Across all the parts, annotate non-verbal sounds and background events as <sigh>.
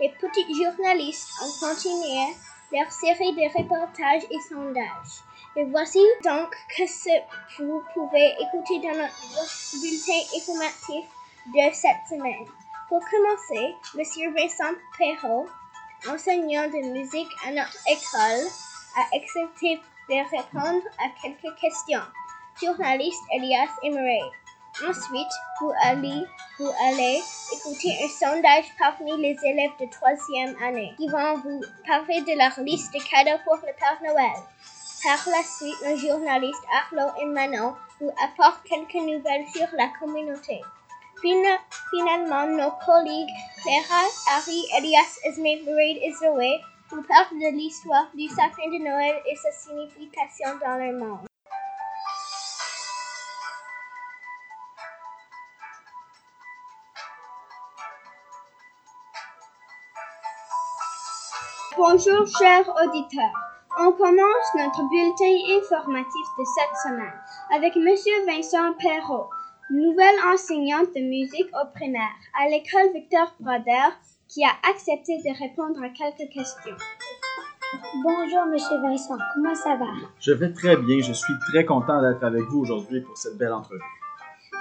Les petits journalistes ont continué leur série de reportages et sondages. Et voici donc que ce que vous pouvez écouter dans notre bulletin informatif de cette semaine. Pour commencer, Monsieur Vincent Perrault, enseignant de musique à notre école, a accepté de répondre à quelques questions. Journaliste Elias Emery. Ensuite, vous allez, écouter un sondage parmi les élèves de troisième année qui vont vous parler de leur liste de cadeaux pour le Père Noël. Par la suite, le journaliste Arlo et Manon vous apportent quelques nouvelles sur la communauté. Finalement, nos collègues Clara, Harry, Elias, Esme, Marie et Zoé vous parlent de l'histoire du sapin de Noël et sa signification dans le monde. Bonjour chers auditeurs. On commence notre bulletin informatif de cette semaine avec Monsieur Vincent Perrault, nouvelle enseignante de musique au primaire à l'école Victor Broder, qui a accepté de répondre à quelques questions. Bonjour Monsieur Vincent, comment ça va? Je vais très bien, je suis très content d'être avec vous aujourd'hui pour cette belle entrevue.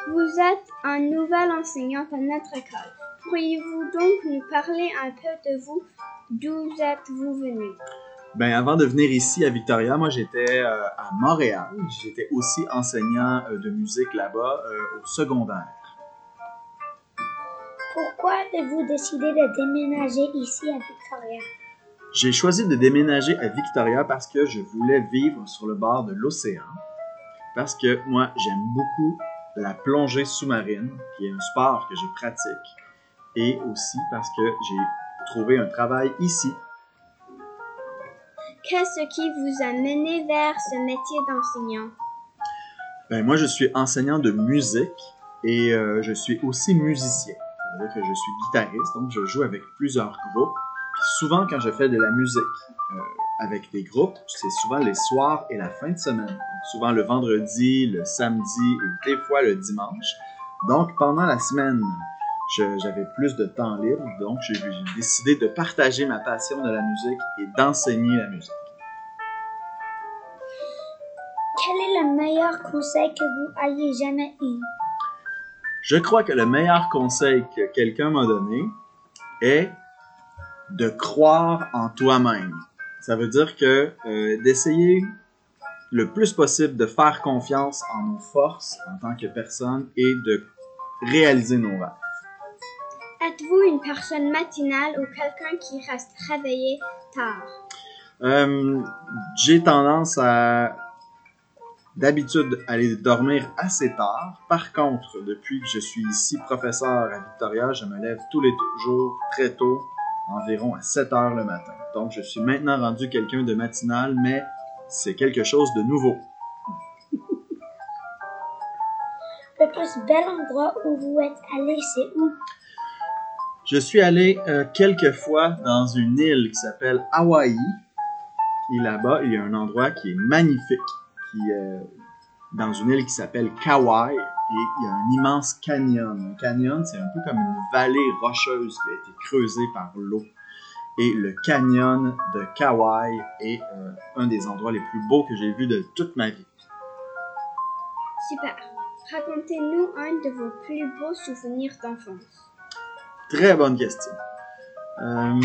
Vous êtes un nouvel enseignant à notre école. Pourriez-vous donc nous parler un peu de vous? D'où êtes-vous venu? Ben, avant de venir ici à Victoria, moi j'étais euh, à Montréal. J'étais aussi enseignant euh, de musique là-bas euh, au secondaire. Pourquoi avez-vous décidé de déménager ici à Victoria? J'ai choisi de déménager à Victoria parce que je voulais vivre sur le bord de l'océan. Parce que moi, j'aime beaucoup la plongée sous-marine, qui est un sport que je pratique. Et aussi parce que j'ai trouver un travail ici. Qu'est-ce qui vous a mené vers ce métier d'enseignant? Ben, moi, je suis enseignant de musique et euh, je suis aussi musicien. C'est-à-dire que je suis guitariste, donc je joue avec plusieurs groupes. souvent, quand je fais de la musique euh, avec des groupes, c'est souvent les soirs et la fin de semaine. souvent le vendredi, le samedi et des fois le dimanche. Donc, pendant la semaine, j'avais plus de temps libre, donc j'ai décidé de partager ma passion de la musique et d'enseigner la musique. Quel est le meilleur conseil que vous ayez jamais eu? Je crois que le meilleur conseil que quelqu'un m'a donné est de croire en toi-même. Ça veut dire que euh, d'essayer le plus possible de faire confiance en nos forces en tant que personne et de réaliser nos rêves. Êtes-vous une personne matinale ou quelqu'un qui reste réveillé tard? Euh, j'ai tendance à d'habitude aller dormir assez tard. Par contre, depuis que je suis ici professeur à Victoria, je me lève tous les jours très tôt, environ à 7 heures le matin. Donc je suis maintenant rendu quelqu'un de matinal, mais c'est quelque chose de nouveau. <laughs> Le plus bel endroit où vous êtes allé, c'est où? Je suis allé euh, quelques fois dans une île qui s'appelle Hawaï. Et là-bas, il y a un endroit qui est magnifique, qui est dans une île qui s'appelle Kauai. Et il y a un immense canyon. Un canyon, c'est un peu comme une vallée rocheuse qui a été creusée par l'eau. Et le canyon de Kauai est euh, un des endroits les plus beaux que j'ai vus de toute ma vie. Super. Racontez-nous un de vos plus beaux souvenirs d'enfance. Très bonne question. Euh,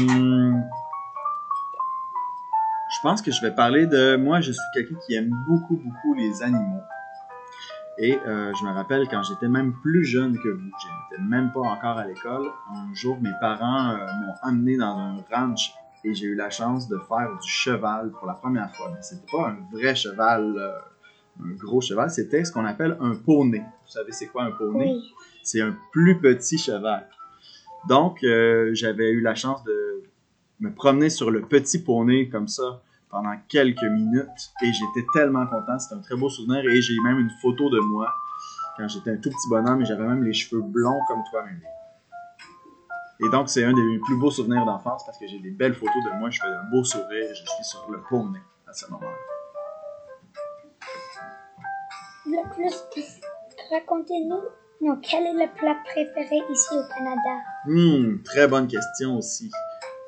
je pense que je vais parler de moi. Je suis quelqu'un qui aime beaucoup, beaucoup les animaux. Et euh, je me rappelle quand j'étais même plus jeune que vous, j'étais même pas encore à l'école. Un jour, mes parents euh, m'ont amené dans un ranch et j'ai eu la chance de faire du cheval pour la première fois. Mais c'était pas un vrai cheval, un gros cheval, c'était ce qu'on appelle un poney. Vous savez c'est quoi un poney? Oui. C'est un plus petit cheval. Donc, euh, j'avais eu la chance de me promener sur le petit poney comme ça pendant quelques minutes et j'étais tellement content. C'était un très beau souvenir et j'ai même une photo de moi quand j'étais un tout petit bonhomme et j'avais même les cheveux blonds comme toi, même. Et donc, c'est un des plus beaux souvenirs d'enfance parce que j'ai des belles photos de moi, je fais un beau sourire je suis sur le poney à ce moment-là. Le plus, racontez-nous quel est le plat préféré ici au Canada? Hmm, très bonne question aussi.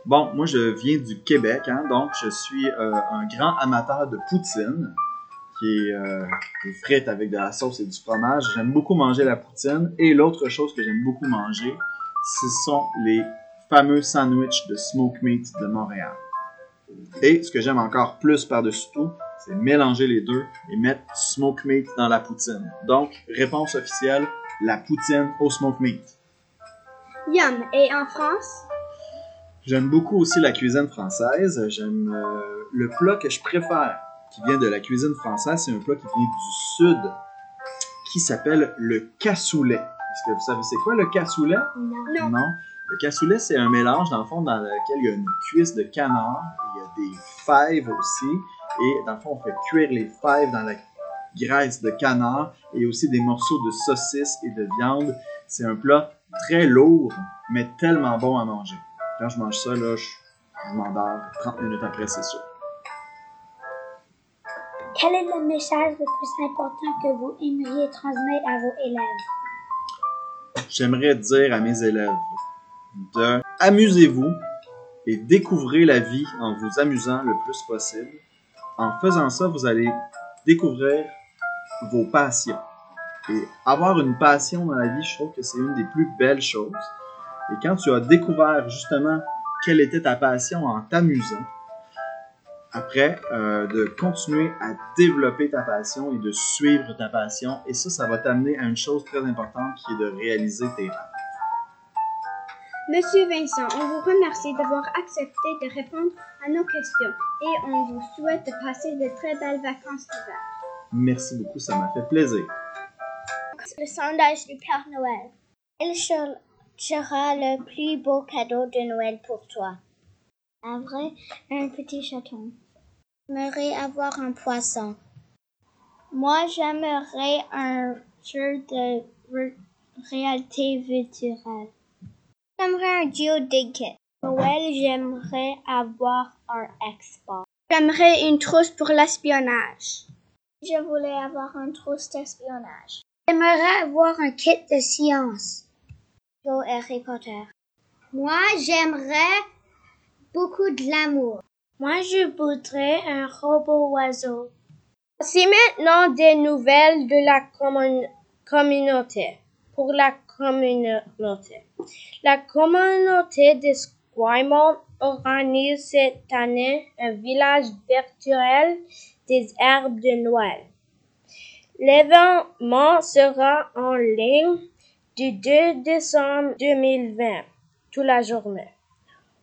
Bon, moi je viens du Québec, hein, donc je suis euh, un grand amateur de poutine, qui est euh, frites avec de la sauce et du fromage. J'aime beaucoup manger la poutine. Et l'autre chose que j'aime beaucoup manger, ce sont les fameux sandwichs de smoke meat de Montréal. Et ce que j'aime encore plus par-dessus tout, c'est mélanger les deux et mettre du smoke meat dans la poutine. Donc, réponse officielle, la poutine au smoke meat. Yum. Et en France? J'aime beaucoup aussi la cuisine française. J'aime euh, le plat que je préfère qui vient de la cuisine française, c'est un plat qui vient du sud qui s'appelle le cassoulet. Est-ce que vous savez c'est quoi le cassoulet? Non. Non. Le cassoulet, c'est un mélange, dans le fond, dans lequel il y a une cuisse de canard, il y a des fèves aussi, et dans le fond, on fait cuire les fèves dans la graisse de canard, et aussi des morceaux de saucisse et de viande. C'est un plat très lourd, mais tellement bon à manger. Quand je mange ça, là, je, je m'endors 30 minutes après, c'est sûr. Quel est le message le plus important que vous aimeriez transmettre à vos élèves? J'aimerais dire à mes élèves de amusez-vous et découvrez la vie en vous amusant le plus possible. En faisant ça, vous allez découvrir vos passions. Et avoir une passion dans la vie, je trouve que c'est une des plus belles choses. Et quand tu as découvert justement quelle était ta passion en t'amusant, après, euh, de continuer à développer ta passion et de suivre ta passion. Et ça, ça va t'amener à une chose très importante qui est de réaliser tes rêves. Monsieur Vincent, on vous remercie d'avoir accepté de répondre à nos questions et on vous souhaite de passer de très belles vacances d'hiver. Merci beaucoup, ça m'a fait plaisir. Le sondage du Père Noël. Cher- sera le plus beau cadeau de Noël pour toi? Un vrai, un petit chaton. J'aimerais avoir un poisson. Moi, j'aimerais un jeu de ré- réalité virtuelle. J'aimerais un geodig Noël, j'aimerais avoir un Xbox. J'aimerais une trousse pour l'espionnage. Je voulais avoir une trousse d'espionnage. J'aimerais avoir un kit de science. Go Harry Potter. Moi, j'aimerais beaucoup de l'amour. Moi, je voudrais un robot oiseau. Voici maintenant des nouvelles de la commun- communauté. Pour la communauté. La communauté d'Esquimalt organise cette année un village virtuel des herbes de Noël. L'événement sera en ligne du 2 décembre 2020, toute la journée,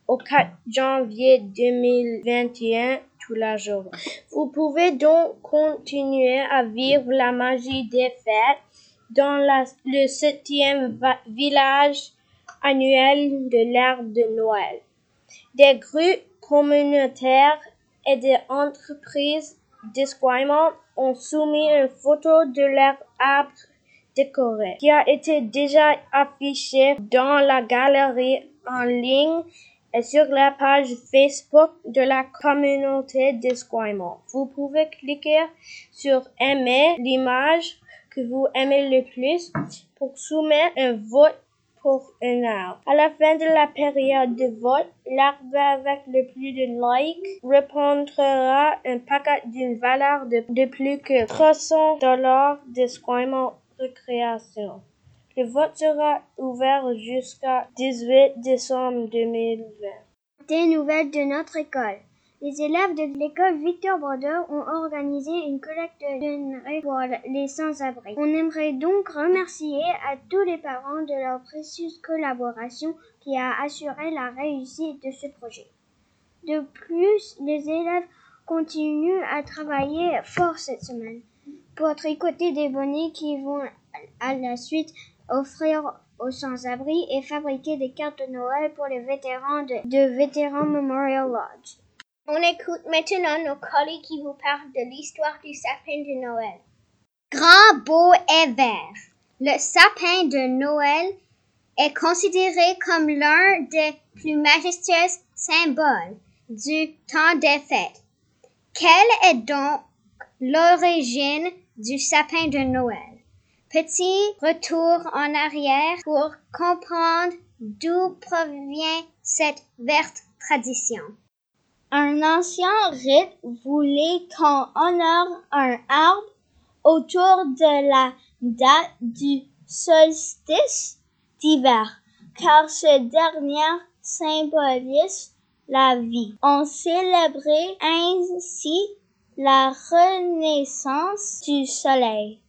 au 4 janvier 2021, toute la journée. Vous pouvez donc continuer à vivre la magie des fêtes dans le septième village annuel de l'herbe de Noël. Des groupes communautaires et des entreprises d'Esquimalt ont soumis une photo de leur arbre décoré qui a été déjà affichée dans la galerie en ligne et sur la page Facebook de la communauté d'Esquimalt. Vous pouvez cliquer sur aimer l'image que vous aimez le plus pour soumettre un vote pour un arbre. À la fin de la période de vote, l'arbre avec le plus de likes répondra un paquet d'une valeur de, de plus que 300 dollars d'Esquimalt Recréation. Le vote sera ouvert jusqu'à 18 décembre 2020. Des nouvelles de notre école. Les élèves de l'école Victor Brodeur ont organisé une collecte de denrées pour les sans-abri. On aimerait donc remercier à tous les parents de leur précieuse collaboration qui a assuré la réussite de ce projet. De plus, les élèves continuent à travailler fort cette semaine pour tricoter des bonnets qui vont à la suite offrir aux sans-abri et fabriquer des cartes de Noël pour les vétérans de, de Memorial Lodge. On écoute maintenant nos collègues qui vous parlent de l'histoire du sapin de Noël. Grand, beau et vert. Le sapin de Noël est considéré comme l'un des plus majestueux symboles du temps des fêtes. Quelle est donc l'origine du sapin de Noël? Petit retour en arrière pour comprendre d'où provient cette verte tradition. Un ancien rite voulait qu'on honore un arbre autour de la date du solstice d'hiver, car ce dernier symbolise la vie. On célébrait ainsi la renaissance du soleil.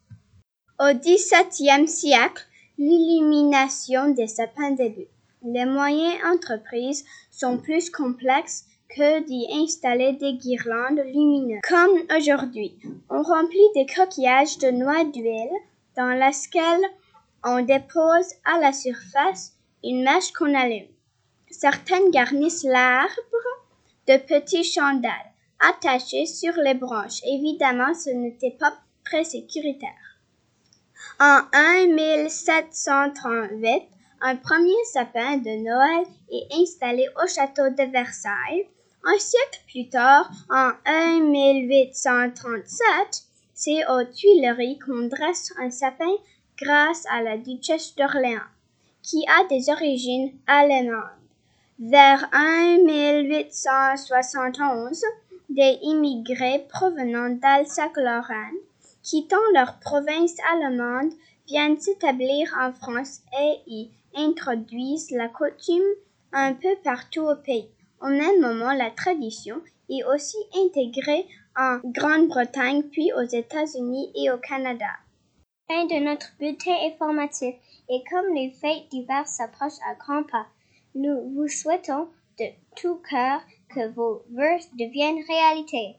Au XVIIe siècle, l'illumination des sapins débute. Les moyens entreprises sont plus complexes que d'y installer des guirlandes lumineuses. Comme aujourd'hui, on remplit des coquillages de noix d'huile dans laquelle on dépose à la surface une mèche qu'on allume. Certaines garnissent l'arbre de petits chandelles attachés sur les branches. Évidemment, ce n'était pas très sécuritaire. En 1738, un premier sapin de Noël est installé au château de Versailles. Un siècle plus tard, en 1837, c'est aux Tuileries qu'on dresse un sapin grâce à la duchesse d'Orléans, qui a des origines allemandes. Vers 1871, des immigrés provenant d'Alsace-Lorraine, quittant leur province allemande, viennent s'établir en France et y introduisent la coutume un peu partout au pays. Au même moment, la tradition est aussi intégrée en Grande-Bretagne, puis aux États-Unis et au Canada. Fin de notre bulletin informatif. Et comme les fêtes d'hiver s'approchent à grands pas, nous vous souhaitons de tout cœur que vos vœux deviennent réalité.